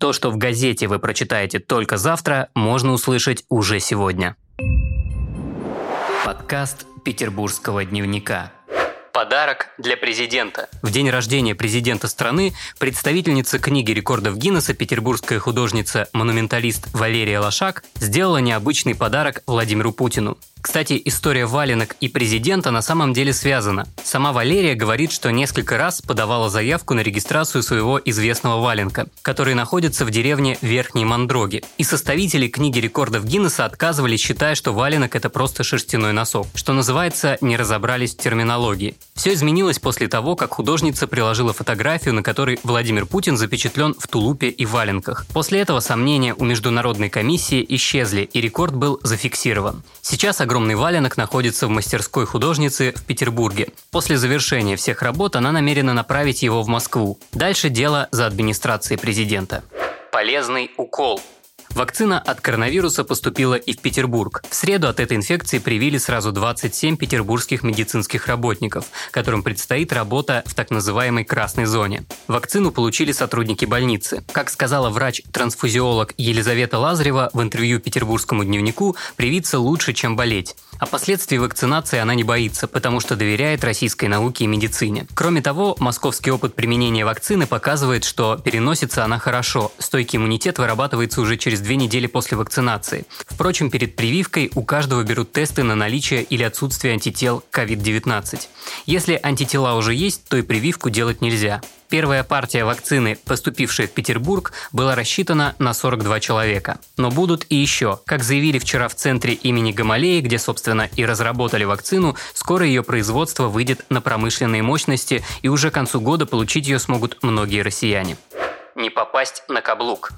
То, что в газете вы прочитаете только завтра, можно услышать уже сегодня. Подкаст Петербургского дневника. Подарок для президента. В день рождения президента страны представительница книги рекордов Гиннесса петербургская художница-монументалист Валерия Лошак сделала необычный подарок Владимиру Путину. Кстати, история валенок и президента на самом деле связана. Сама Валерия говорит, что несколько раз подавала заявку на регистрацию своего известного валенка, который находится в деревне Верхней Мандроги. И составители книги рекордов Гиннесса отказывались, считая, что валенок – это просто шерстяной носок. Что называется, не разобрались в терминологии. Все изменилось после того, как художница приложила фотографию, на которой Владимир Путин запечатлен в тулупе и валенках. После этого сомнения у международной комиссии исчезли, и рекорд был зафиксирован. Сейчас огромный валенок находится в мастерской художницы в Петербурге. После завершения всех работ она намерена направить его в Москву. Дальше дело за администрацией президента. Полезный укол. Вакцина от коронавируса поступила и в Петербург. В среду от этой инфекции привили сразу 27 петербургских медицинских работников, которым предстоит работа в так называемой красной зоне. Вакцину получили сотрудники больницы. Как сказала врач-трансфузиолог Елизавета Лазарева в интервью Петербургскому дневнику, привиться лучше, чем болеть. А последствий вакцинации она не боится, потому что доверяет российской науке и медицине. Кроме того, московский опыт применения вакцины показывает, что переносится она хорошо. Стойкий иммунитет вырабатывается уже через две недели после вакцинации. Впрочем, перед прививкой у каждого берут тесты на наличие или отсутствие антител COVID-19. Если антитела уже есть, то и прививку делать нельзя. Первая партия вакцины, поступившая в Петербург, была рассчитана на 42 человека. Но будут и еще. Как заявили вчера в центре имени Гамалеи, где, собственно, и разработали вакцину, скоро ее производство выйдет на промышленные мощности, и уже к концу года получить ее смогут многие россияне. Не попасть на каблук.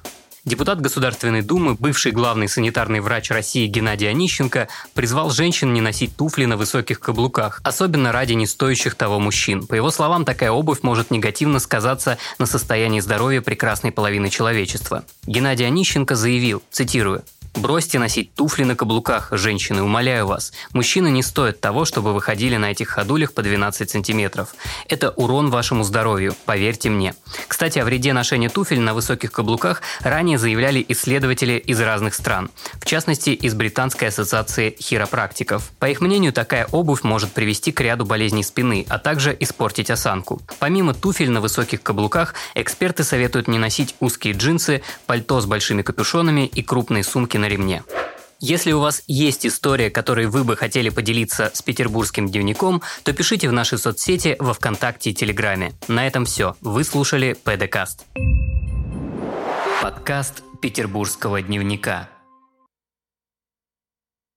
Депутат Государственной Думы, бывший главный санитарный врач России Геннадий Онищенко призвал женщин не носить туфли на высоких каблуках, особенно ради не стоящих того мужчин. По его словам, такая обувь может негативно сказаться на состоянии здоровья прекрасной половины человечества. Геннадий Онищенко заявил, цитирую, Бросьте носить туфли на каблуках, женщины, умоляю вас. Мужчины не стоят того, чтобы вы ходили на этих ходулях по 12 сантиметров. Это урон вашему здоровью, поверьте мне. Кстати, о вреде ношения туфель на высоких каблуках ранее заявляли исследователи из разных стран, в частности, из Британской ассоциации хиропрактиков. По их мнению, такая обувь может привести к ряду болезней спины, а также испортить осанку. Помимо туфель на высоких каблуках, эксперты советуют не носить узкие джинсы, пальто с большими капюшонами и крупные сумки на ремне. Если у вас есть история, которой вы бы хотели поделиться с петербургским дневником, то пишите в наши соцсети во Вконтакте и Телеграме. На этом все. Вы слушали ПДКаст. Подкаст Петербургского дневника.